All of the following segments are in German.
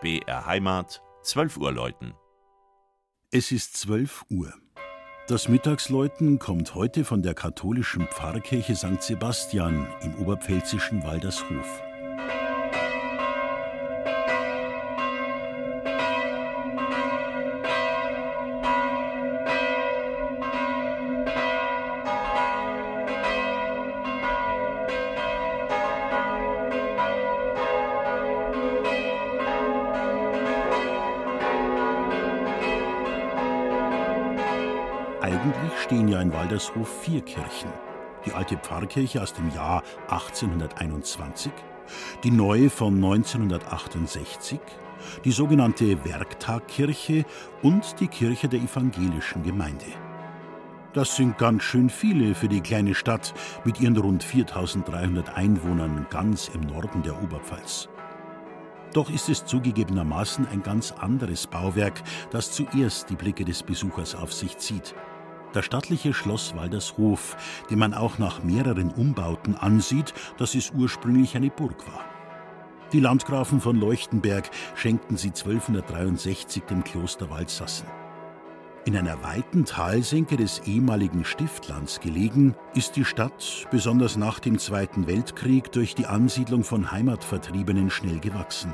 BR Heimat, 12 Uhr läuten. Es ist 12 Uhr. Das Mittagsläuten kommt heute von der katholischen Pfarrkirche St. Sebastian im oberpfälzischen Waldershof. Eigentlich stehen ja in Waldershof vier Kirchen. Die alte Pfarrkirche aus dem Jahr 1821, die neue von 1968, die sogenannte Werktagkirche und die Kirche der evangelischen Gemeinde. Das sind ganz schön viele für die kleine Stadt mit ihren rund 4300 Einwohnern ganz im Norden der Oberpfalz. Doch ist es zugegebenermaßen ein ganz anderes Bauwerk, das zuerst die Blicke des Besuchers auf sich zieht. Das stattliche Schloss Waldershof, dem man auch nach mehreren Umbauten ansieht, dass es ursprünglich eine Burg war. Die Landgrafen von Leuchtenberg schenkten sie 1263 dem Kloster Waldsassen. In einer weiten Talsenke des ehemaligen Stiftlands gelegen, ist die Stadt, besonders nach dem Zweiten Weltkrieg, durch die Ansiedlung von Heimatvertriebenen schnell gewachsen.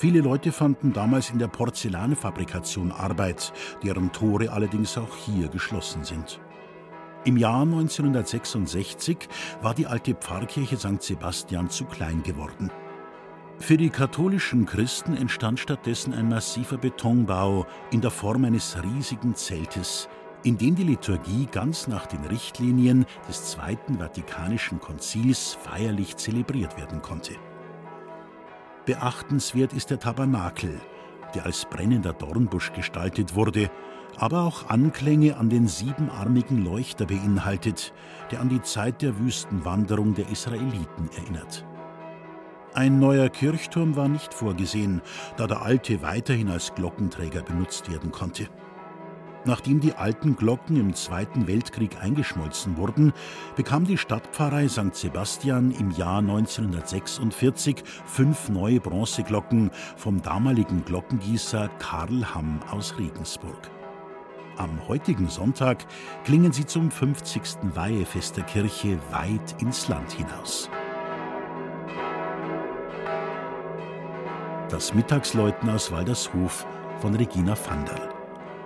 Viele Leute fanden damals in der Porzellanfabrikation Arbeit, deren Tore allerdings auch hier geschlossen sind. Im Jahr 1966 war die alte Pfarrkirche St. Sebastian zu klein geworden. Für die katholischen Christen entstand stattdessen ein massiver Betonbau in der Form eines riesigen Zeltes, in dem die Liturgie ganz nach den Richtlinien des Zweiten Vatikanischen Konzils feierlich zelebriert werden konnte. Beachtenswert ist der Tabernakel, der als brennender Dornbusch gestaltet wurde, aber auch Anklänge an den siebenarmigen Leuchter beinhaltet, der an die Zeit der Wüstenwanderung der Israeliten erinnert. Ein neuer Kirchturm war nicht vorgesehen, da der alte weiterhin als Glockenträger benutzt werden konnte. Nachdem die alten Glocken im Zweiten Weltkrieg eingeschmolzen wurden, bekam die Stadtpfarrei St. Sebastian im Jahr 1946 fünf neue Bronzeglocken vom damaligen Glockengießer Karl Hamm aus Regensburg. Am heutigen Sonntag klingen sie zum 50. Weihefest der Kirche weit ins Land hinaus. Das Mittagsläuten aus Waldershof von Regina Vandal.